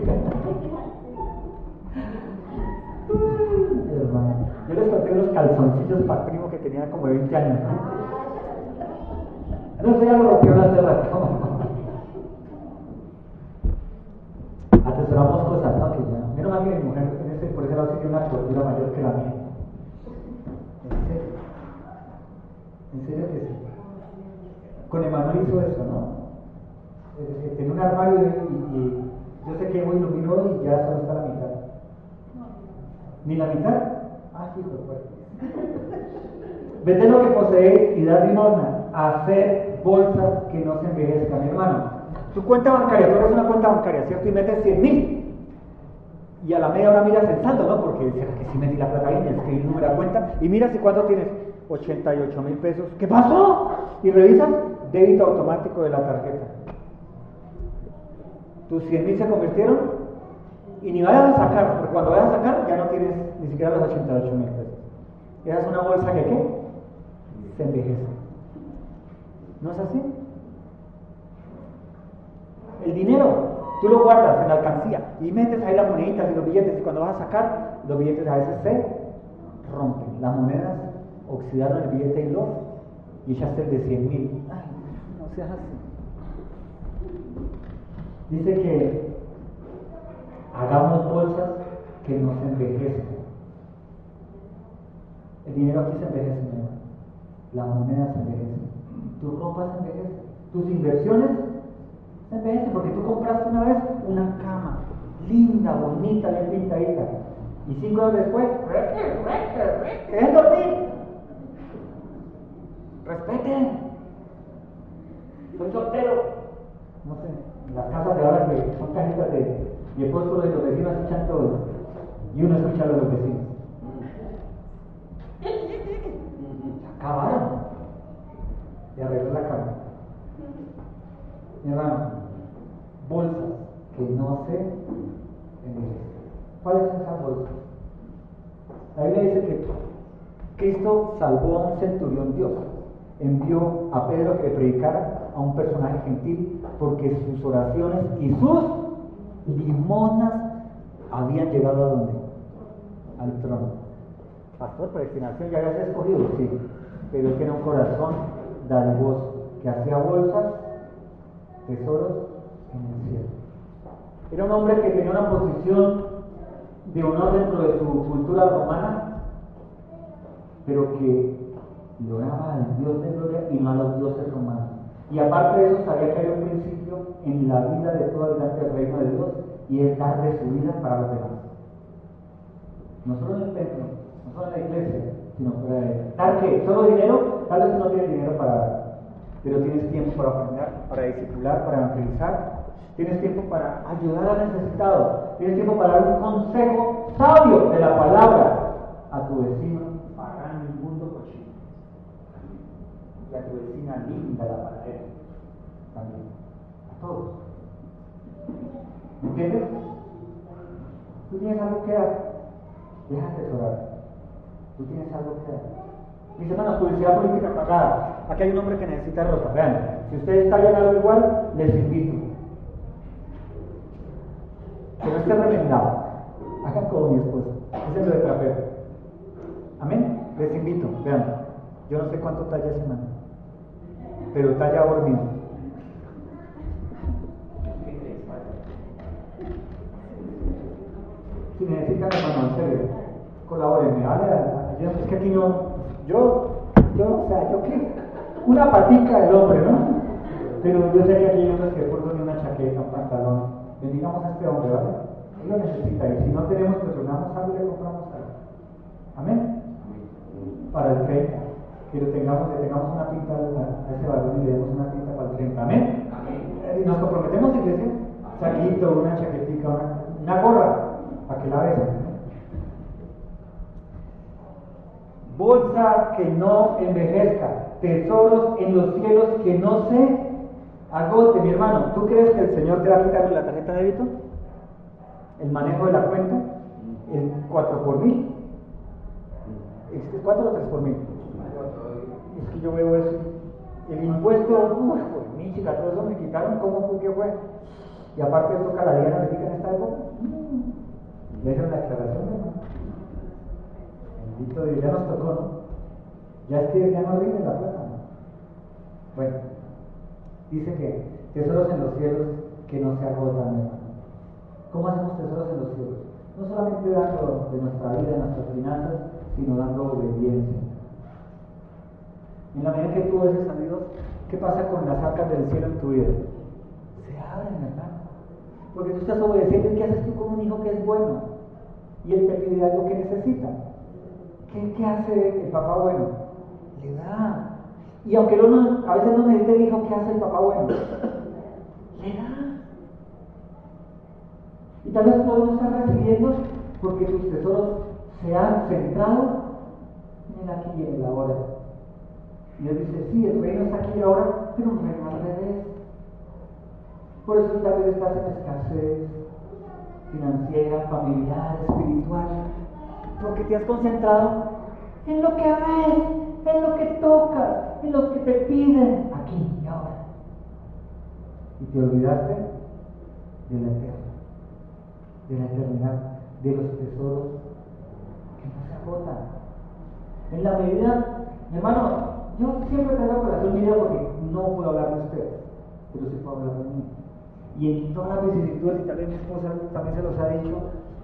Yo les conté unos calzoncillos para primo que tenía como 20 años. No sé, ya lo rompió hace rato. Atesoramos cosas, ¿no? Que ya. Menos mal que mi mujer en ese, por ese lado tiene una cultura mayor que la mía. ¿En serio? ¿En serio que sí? Con Emanuel hizo eso, ¿no? Tenía un armario y, y, yo sé que voy lo miro y ya solo está la mitad. ¿Ni la mitad? Ah, hijo de Vete lo que poseéis y da limosna. Hacer bolsas que no se envejezcan, hermano. Tu cuenta bancaria, tú eres una cuenta bancaria, ¿cierto? Y metes 100 mil. Y a la media hora miras el saldo, ¿no? Porque será que si metí la plata ahí, escribir el número de cuenta. Y miras si cuánto tienes. 88 mil pesos. ¿Qué pasó? Y revisas débito automático de la tarjeta. Tus 100 mil se convirtieron y ni vayas a sacar, porque cuando vayas a sacar ya no tienes ni siquiera los 88 mil pesos. Esa es una bolsa que ¿qué? Se envejece. ¿No es así? El dinero, tú lo guardas en la alcancía y metes ahí las moneditas y los billetes y cuando vas a sacar, los billetes a veces se rompen. Las monedas oxidaron el billete y lo y echaste el de 100 mil. Ay, no seas así. Dice que hagamos bolsas que no se envejezcan. El dinero aquí se envejece, la moneda se envejece, tu ropa se envejece, tus inversiones se envejecen porque tú compraste una vez una cama linda, bonita, bien pintadita. Y cinco años después, ¿querés dormir? Respeten. Soy soltero. No sé, las casas de ahora que son cajitas de y después todos los vecinos escuchan todo. Y uno escucha a los vecinos. Se acabaron de arreglar la cama. Mi hermano, bolsas que no se envejezcan. ¿Cuáles son esas bolsas? La Biblia dice que Cristo salvó a un centurión Dios. Envió a Pedro que predicara a un personaje gentil porque sus oraciones y sus limonas habían llegado a donde? Al trono. Pastor, predestinación ya habías escogido, sí, pero tiene un corazón dadivoso que hacía bolsas, tesoros en el cielo. Era un hombre que tenía una posición de honor dentro de su cultura romana, pero que le oraba al Dios de gloria y no a los dioses romanos. Y aparte de eso, sabía que había un principio en la vida de todo habitante del reino de Dios y es dar de su vida para los demás. No solo en el templo, no solo en la iglesia, sino para dar que solo dinero, tal vez no tienes dinero para dar, pero tienes tiempo para aprender, para discipular, para evangelizar, tienes tiempo para ayudar al necesitado, tienes tiempo para dar un consejo sabio de la palabra a tu vecino para el mundo cochino. Y a tu vecina linda la panadera también, a todos. ¿Me entiendes? Tú tienes algo que dar, déjate orar. Tú tienes algo que dar. Mis hermanos, publicidad política pagada. Aquí hay un hombre que necesita ropa. Vean, si ustedes están algo igual, les invito. Que no esté remendado. Hagan como mi esposa. Ese es de trapero. Amén. Les invito. Vean, yo no sé cuánto talla ese man. Pero talla dormido. Necesitan, hermano, en serio, colaboren. ¿vale? Yo, es que aquí no, yo, yo, o sea, yo qué, una patica del hombre, ¿no? Pero yo sé que aquí hay unos que por ni una chaqueta, un pantalón. Bendigamos a este hombre, ¿vale? Él lo necesita y si no tenemos, pues donamos algo y le compramos algo. Amén. Para el 30. Que le tengamos, le tengamos una pinta a ese varón y le demos una pinta para el 30. Amén. Y nos comprometemos, iglesia. Saquito, una chaquetita, una, una gorra, para que la vean. bolsa que no envejezca, tesoros en los cielos que no se agote. Mi hermano, ¿tú crees que el Señor te va a quitar la tarjeta de débito? ¿El manejo de la cuenta? ¿El 4 por mil? ¿Es 4 o 3 por mil? Es que yo veo eso. El impuesto, uff, por mi chica, todo eso me quitaron, ¿cómo fue que fue? Y aparte toca la diana en esta época. ¿Le mm. la aclaración, hermano? ya nos tocó, ¿no? Ya es que ya no rinde la plata, ¿no? Bueno, dice que tesoros en los cielos que no se agotan, hermano. ¿Cómo hacemos tesoros en los cielos? No solamente dando de nuestra vida, de nuestras finanzas, sino dando obediencia. En la medida que tú obedeces a Dios, ¿qué pasa con las arcas del cielo en tu vida? Se abren, hermano. Porque tú estás obedeciendo ¿qué haces tú con un hijo que es bueno? Y él te pide algo que necesita. ¿Qué, hace el papá bueno? Le da. Y aunque a veces no necesite el hijo, ¿qué hace el papá bueno? Le da. Y tal vez tú no estás recibiendo porque tus tesoros se han centrado en el aquí y en el ahora. Y Dios dice, sí, el reino está aquí y ahora, pero un reino al revés. Por eso tal vez estás en escasez financiera, familiar, espiritual porque te has concentrado en lo que ves, en lo que tocas, en lo que te piden aquí y ahora. Y te olvidaste de la eterna, de la eternidad, de los tesoros que no se agotan. En la medida, hermano, yo siempre tengo corazón vida porque no puedo hablar de ustedes, pero sí puedo hablar de mí. Y en todas las vicisitudes, y también mi esposa también se los ha dicho,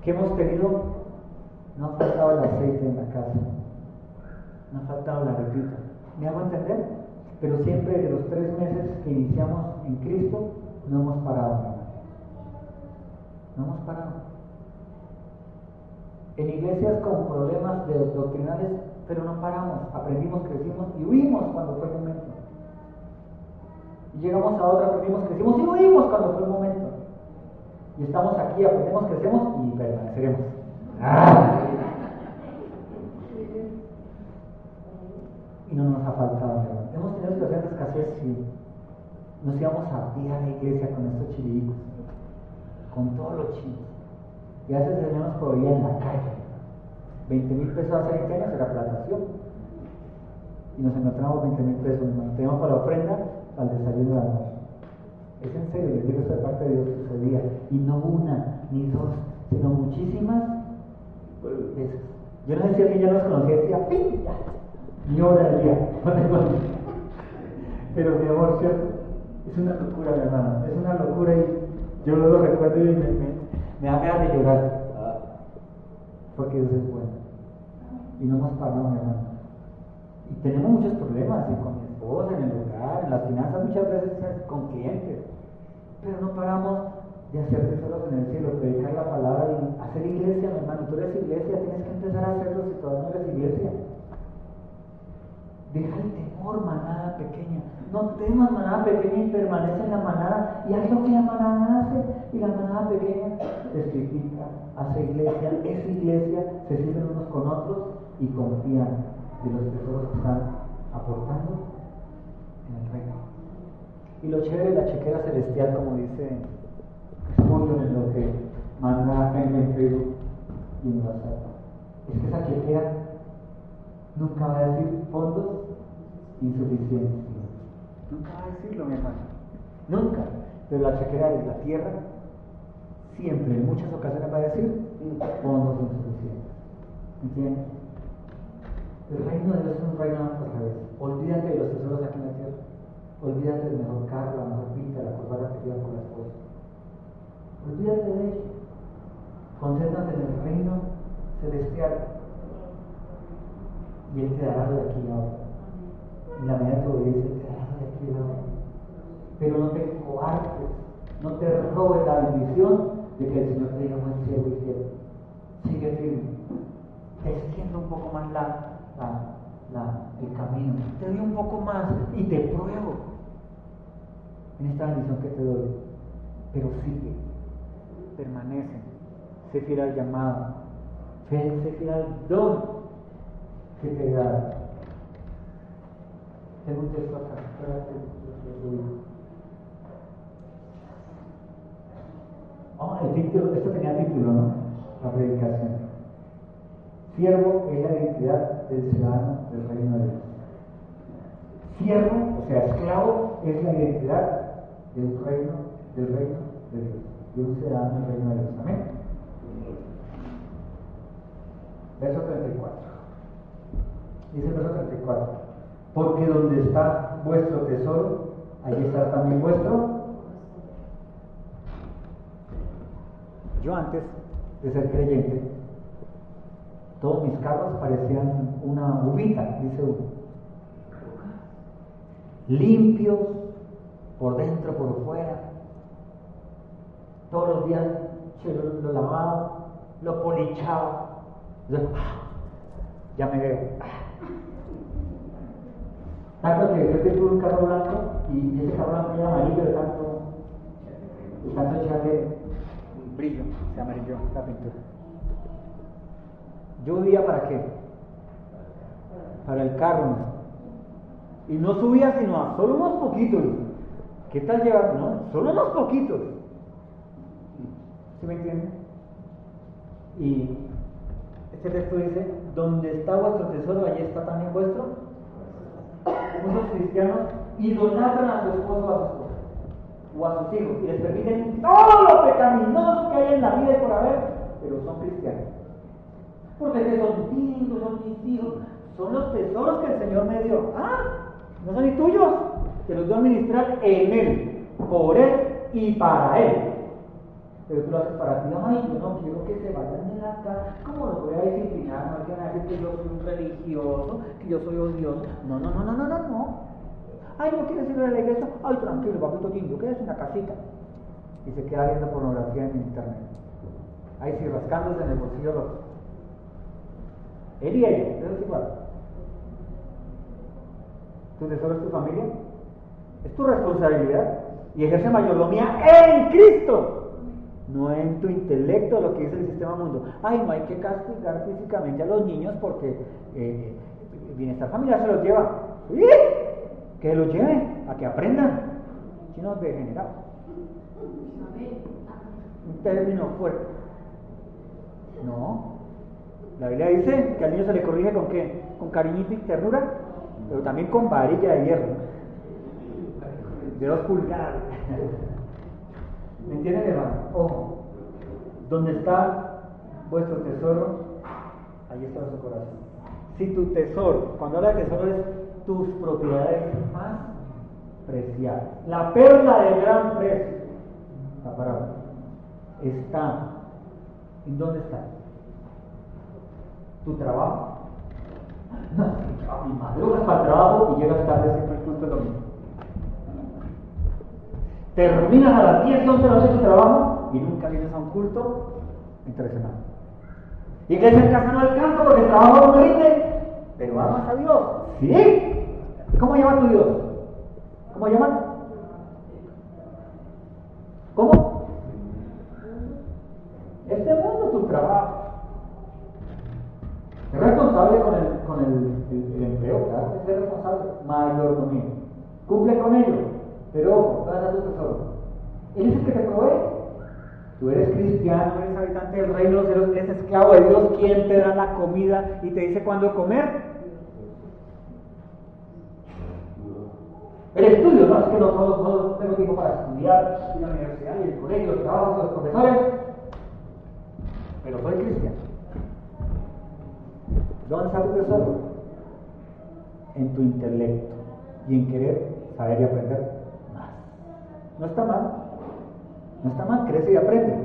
que hemos tenido no ha faltado el aceite en la casa. No ha faltado la repita. ¿Me hago entender? Pero siempre de los tres meses que iniciamos en Cristo, no hemos parado. No hemos parado. En iglesias con problemas doctrinales, pero no paramos. Aprendimos, crecimos y huimos cuando fue el momento. Y llegamos a otra, aprendimos, crecimos y huimos cuando fue el momento. Y estamos aquí, aprendemos, crecemos y permaneceremos. Ah. Y no nos ha faltado, Hemos tenido situaciones de escasez y nos íbamos a ir a la iglesia con estos chillicos. cochinos. Y a veces el Señor nos proveía en la calle. 20 mil pesos hace 20 años era platación. Y nos encontramos 20 mil pesos, nos Tenemos para ofrenda al desayuno de noche. Es en serio, les digo, esta parte de Dios sucedía. Y no una, ni dos, sino muchísimas veces. Yo no si alguien ya nos conocía y decía, ¡pin! Ni hora al día. Pero mi amor, ¿cierto? Es una locura, mi hermano. Es una locura y yo lo recuerdo y me, me, da ganas de llorar. Porque Dios es bueno. Y no hemos parado, mi hermano. Y tenemos muchos problemas con mi en el hogar, en las finanzas, muchas veces con clientes. Pero no paramos de hacer tesoros en el cielo, predicar la palabra y hacer iglesia, mi hermano. Tú eres iglesia, tienes que empezar a hacerlo si todavía no eres iglesia. Deja el temor, manada pequeña. No temas manada pequeña y permanece en la manada y haz lo que la manada hace. Y la manada pequeña testifica, hace iglesia, es iglesia, se sirven unos con otros y confían de los tesoros que están aportando. Y lo chévere de la chequera celestial, como dice Spurgeon en lo que manda en Facebook y en WhatsApp, es que esa chequera nunca va a decir fondos insuficientes. Nunca va a decirlo, mi hermano. Nunca. Pero la chequera de la tierra siempre, en muchas ocasiones, va a decir fondos insuficientes. ¿Entiendes? El reino de Dios es un reino al revés. Olvídate de los tesoros aquí en la tierra. Olvídate del mejor carro, la mejor pinta, la corbata que llevas con la esposa. Olvídate de ello. Concéntrate en el reino celestial y Él te dará lo de aquí y ahora. En la medida que obedeces, Él te dará lo de aquí y ahora. Pero no te coartes, no te robes la bendición de que el Señor te diga buen ciego y fiel. Sigue firme. Te extiendo un poco más la, el camino. Te doy un poco más y te pruebo en esta bendición que te doy. Pero sigue, permanece, sé fiel al llamado, sé fiel al don que te da. Tengo un texto acá, espérate, oh, el título, esto tenía título, ¿no? La predicación. Siervo es la identidad del ciudadano del reino de Dios. Siervo, o sea, esclavo, es la identidad del reino, del reino de Dios, de un ciudadano del reino de Dios. Amén. Verso 34. Dice el verso 34. Porque donde está vuestro tesoro, allí está también vuestro. Yo antes de ser creyente, todos mis carros parecían una uvita, dice uno. Limpios, por dentro, por fuera. Todos los días lo, lo lavaba, lo polichaba. Ya me veo. Tanto que yo tengo un carro blanco y ese carro blanco es amarillo de tanto, de tanto echarle brillo, se amarilló la pintura. Yo vivía para qué? Para el carro. Y no subía sino a solo unos poquitos. ¿Qué tal llevar? No, solo unos poquitos. ¿Sí me entienden? Y este texto dice, donde está vuestro tesoro, allí está también vuestro muchos cristianos idolatran a su esposo o a su esposa o a sus hijos y les permiten todo lo pecaminoso que hay en la vida y por haber, pero son cristianos. Porque son hijos, son mis hijos, son los tesoros que el Señor me dio. Ah, no son ni tuyos, te los doy a administrar en Él, por Él y para Él. Pero tú lo haces para ti, ay, yo no quiero que se vayan de la casa, ¿cómo lo voy a disciplinar? No que decir que yo soy un religioso, que yo soy odioso. No, no, no, no, no, no, no. Ay, no quieres ir a la iglesia, ay, tranquilo, papito lindo, quédese en la casita. Y se queda viendo pornografía en internet. Ahí sí, rascándose en el bolsillo los. Él y ella, eso es igual. ¿Tu tesoro es tu familia? Es tu responsabilidad. Y ejerce mayordomía en Cristo no en tu intelecto lo que dice el sistema mundo. Ay, no hay que castigar físicamente a los niños porque eh, el bienestar familiar se los lleva. ¿Sí? Que los lleven a que aprendan. Chinos degenerados. término fuerte. No. La Biblia dice que al niño se le corrige con qué? Con cariñito y ternura, pero también con varilla de hierro. De dos pulgadas. ¿Me entienden, hermano? Ojo. ¿Dónde está vuestro tesoro? Ahí está su corazón. Si tu tesoro, cuando habla de tesoro es tus propiedades más preciadas, la perla de gran precio, la palabra, está. ¿En dónde está? ¿Tu trabajo? No, mi madrugas para el trabajo y llegas tarde siempre al culto el domingo. Terminas a las 10, 11 de la noche tu trabajo y nunca vienes a un culto entre semana. Y que en casa no alcanza porque el trabajo no rinde, pero amas a Dios. ¿Sí? ¿Cómo llama tu Dios? ¿Cómo llaman? ¿Cómo? Este mundo tu trabajo. Es responsable con el, con el, el, empleo, claro, es responsable. Mayordomía. Cumple con ello. Pero ojo, ¿dónde está tu tesoro? Él es el que te provee. Tú eres cristiano, eres habitante del reino eres esclavo de Dios. ¿Quién te da la comida y te dice cuándo comer? El estudio, no es que no, no, tengo tiempo para estudiar en la universidad y el colegio, los trabajos, los profesores, pero soy cristiano. ¿Dónde está tu tesoro? En tu intelecto y en querer saber y aprender. No está mal, no está mal, crece y aprende.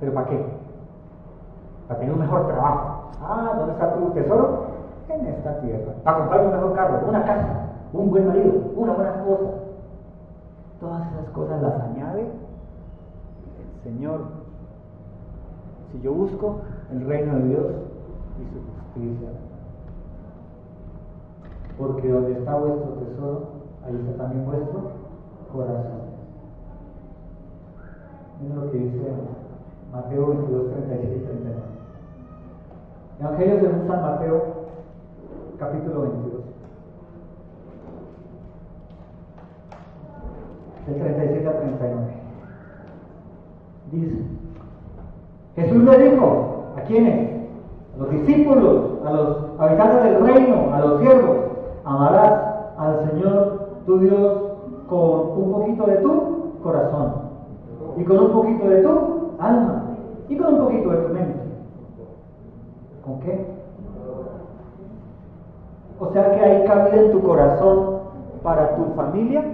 ¿Pero para qué? Para tener un mejor trabajo. Ah, ¿dónde está tu tesoro? En esta tierra. Para comprar un mejor carro, una casa un buen marido, una buena esposa. Todas esas cosas las añade el Señor. Si yo busco el reino de Dios y su justicia, porque donde está vuestro tesoro, ahí está también vuestro corazón. Miren lo que dice Mateo 22, 37 y 39. Evangelio según San Mateo, capítulo 22. del 37 a 39. Dice, Jesús le dijo, ¿a quiénes? A los discípulos, a los habitantes del reino, a los siervos, amarás al Señor tu Dios con un poquito de tu corazón y con un poquito de tu alma y con un poquito de tu mente. ¿Con qué? O sea que hay cabida en tu corazón para tu familia,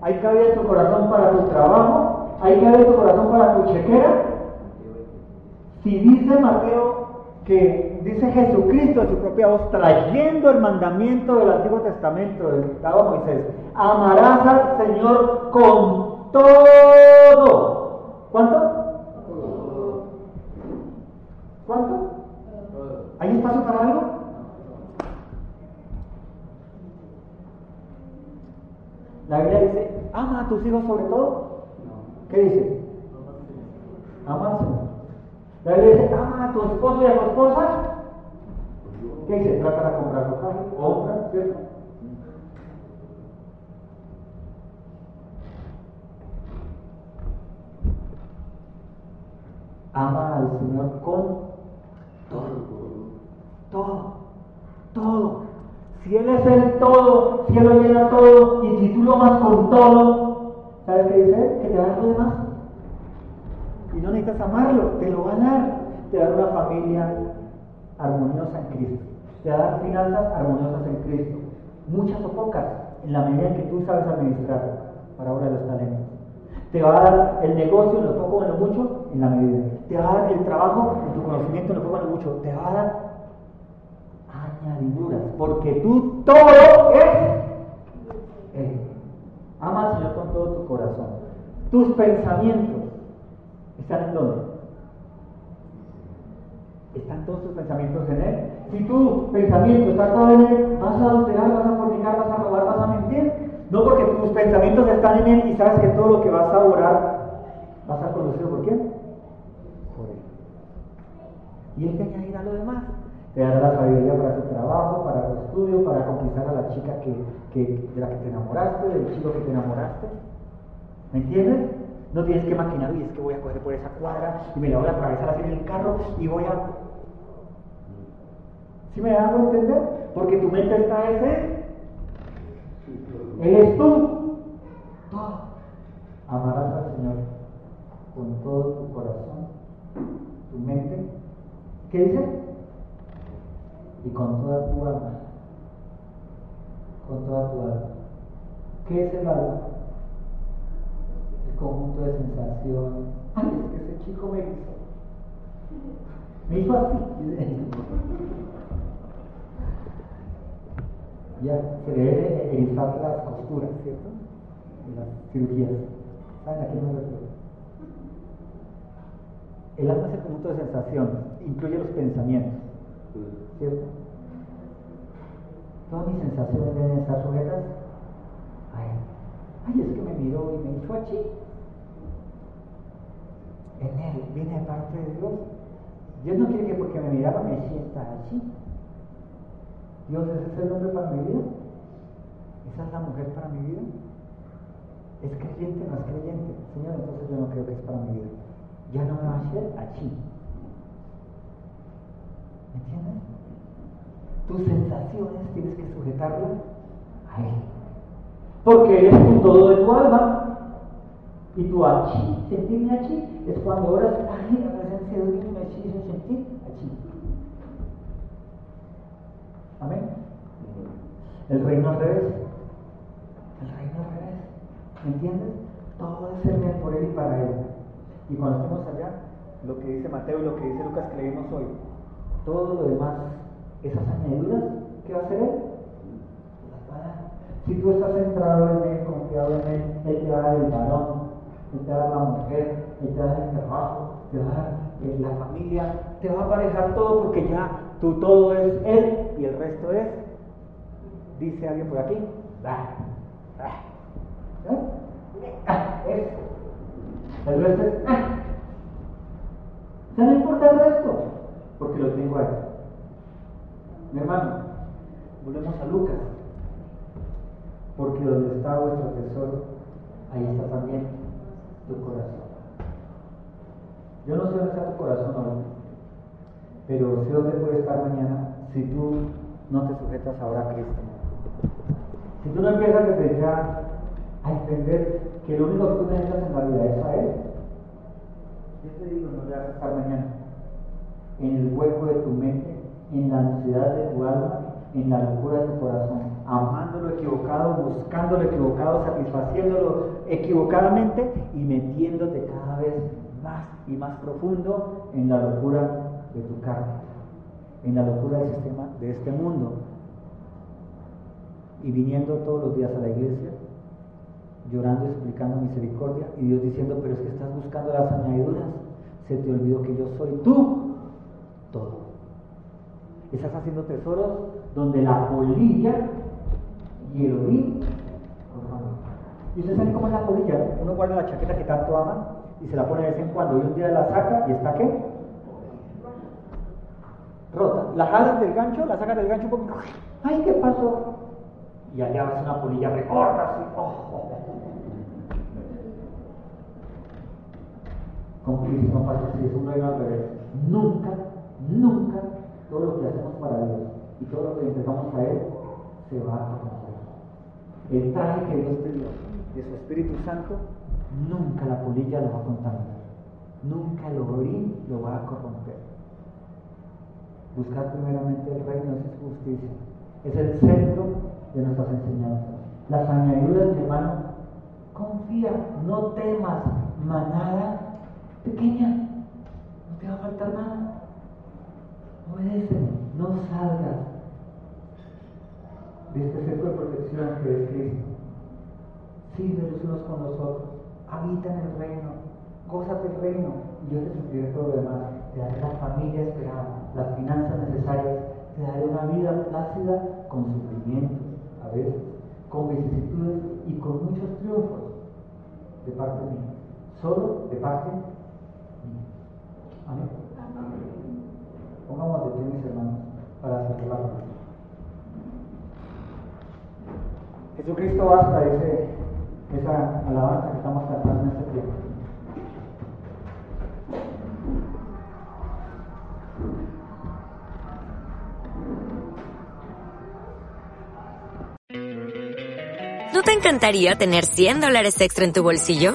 hay cabida en tu corazón para tu trabajo, hay cabida en tu corazón para tu chequera. Si dice Mateo que dice Jesucristo en su propia voz, trayendo el mandamiento del Antiguo Testamento, del a Moisés, amarás al Señor con todo. ¿Cuánto? ¿Cuánto? ¿Hay espacio para algo? La Biblia dice, ama a tus hijos sobre todo. ¿Qué dice? Ama al Señor. La Biblia dice, ama a tu esposo y a tu esposa. ¿Qué dice? Comprar su carne, compra, ¿cierto? Ama al Señor con todo. Todo. Todo. Si Él es el todo, si Él lo llena todo, y si tú lo amas con todo, ¿sabes qué dice? Que te va a dar lo demás. Y no necesitas amarlo, te lo va a dar. Te va a dar una familia armoniosa en Cristo. Te va a dar finanzas armoniosas en Cristo. Muchas o pocas, en la medida en que tú sabes administrar para ahora los talentos. Te va a dar el negocio en lo poco o en lo mucho, en la medida. Te va a dar el trabajo en tu conocimiento en lo poco o en lo mucho. Te va a dar añadiduras, porque tú todo es Él. Ama al Señor con todo tu corazón. Tus pensamientos están en dónde? Están todos tus pensamientos en Él. Si tu pensamiento está todo en Él, vas a adulterar, vas a fornicar, vas a robar, vas a mentir. No porque tus pensamientos están en Él y sabes que todo lo que vas a orar vas a conducido por quién? Y Él te añadirá lo demás te dará la sabiduría para tu trabajo, para tu estudio, para conquistar a la chica que, de la que te enamoraste, del chico que te enamoraste. ¿Me entiendes? No tienes que maquinar, y es que voy a coger por esa cuadra y me la voy a atravesar así en el carro y voy a... ¿Sí me hago entender? Porque tu mente está ese. Él es tú. Todo. Amarás al Señor con todo tu corazón, tu mente. ¿Qué dice? Y con toda tu alma. Con toda tu alma. ¿Qué es el alma? El conjunto de sensaciones. Ay, es que ese chico me hizo. Me hizo así. Ya se debe erizar las costuras, ¿cierto? Las cirugías. ¿Saben a qué me refiero? El alma es el conjunto de sensaciones, incluye los pensamientos, ¿cierto? Todas mis sensaciones deben estar sujetas Ay, es que me miró y me hizo así. En él, viene de parte de Dios. Dios no quiere que porque me miraba me sienta así. Dios, ¿ese es el hombre para mi vida? ¿Esa es la mujer para mi vida? ¿Es creyente o no es creyente? Señor, entonces yo no creo que es para mi vida. Ya no va a hacer así. ¿Me entiendes? Tus sensaciones tienes que sujetarlas a Él porque eres un todo de tu alma. Y tu achí, sentirme achí, es cuando oras, ay, la presencia de Dios me hizo sentir achí. Amén. El reino al revés. El reino al revés. ¿Me entiendes? Todo es ser por Él y para Él. Y cuando estemos allá, lo que dice Mateo y lo que dice Lucas que leímos hoy, todo lo demás, esas añadiduras, ¿qué va a hacer Él? Si tú estás centrado en Él, confiado en Él, Él te va a dar el varón, Él te va a dar la mujer, Él te va a dar el trabajo, te va a dar eh, la familia, te va a aparejar todo porque ya tú todo es Él y el resto es, dice alguien por aquí, ah, ah, ah, El resto es, ah. O no importa el resto, porque lo tengo ahí. Mi hermano, volvemos a Lucas porque donde está vuestro tesoro, ahí está también tu corazón. Yo no sé dónde está tu corazón hoy, pero sé dónde puede estar mañana si tú no te sujetas ahora a Cristo. Si tú no empiezas desde ya a entender que lo único que tú necesitas en la vida es a Él, yo te digo, no le vas a estar mañana. En el hueco de tu mente, en la ansiedad de tu alma, en la locura de tu corazón, amando lo equivocado, buscando lo equivocado, satisfaciéndolo equivocadamente y metiéndote cada vez más y más profundo en la locura de tu carne, en la locura del sistema de este mundo. Y viniendo todos los días a la iglesia, llorando y explicando misericordia, y Dios diciendo, pero es que estás buscando las añadiduras, se te olvidó que yo soy tú todo. Estás haciendo tesoros donde la polilla y el orín ¿Y ustedes saben cómo es la polilla? Uno guarda la chaqueta que tanto ama y se la pone de vez en cuando y un día la saca y está qué? Rota. La jalas del gancho, la sacas del gancho un poco. ¡Ay, qué pasó! Y allá ves una polilla recorta así. Oh, oh, Con Cristo pasa así, es un reino al revés. Nunca, nunca todo lo que hacemos para Dios y todo lo que entregamos a Él se va a conocer. El traje que Dios te dio de su Espíritu Santo, nunca la polilla lo va a contaminar, nunca el orín lo va a corromper. Buscar primeramente el reino de su justicia. Es el centro de nuestras enseñanzas. Las añadiduras, mi hermano, confía, no temas, manada pequeña, no te va a faltar nada. Obedece, no salgas de este centro de protección que es Cristo. Sirve los unos con los otros, habita en el reino, gózate el reino y yo te supliré todo lo demás. Te daré la familia esperada, las finanzas necesarias, te daré una vida plácida con sufrimientos, a veces, con vicisitudes y con muchos triunfos de parte mía. Solo de parte. Amén. Pongamos de pie, mis hermanos, para hacer la Jesucristo hasta ese, esa alabanza que estamos cantando en este tiempo. ¿No te encantaría tener 100 dólares extra en tu bolsillo?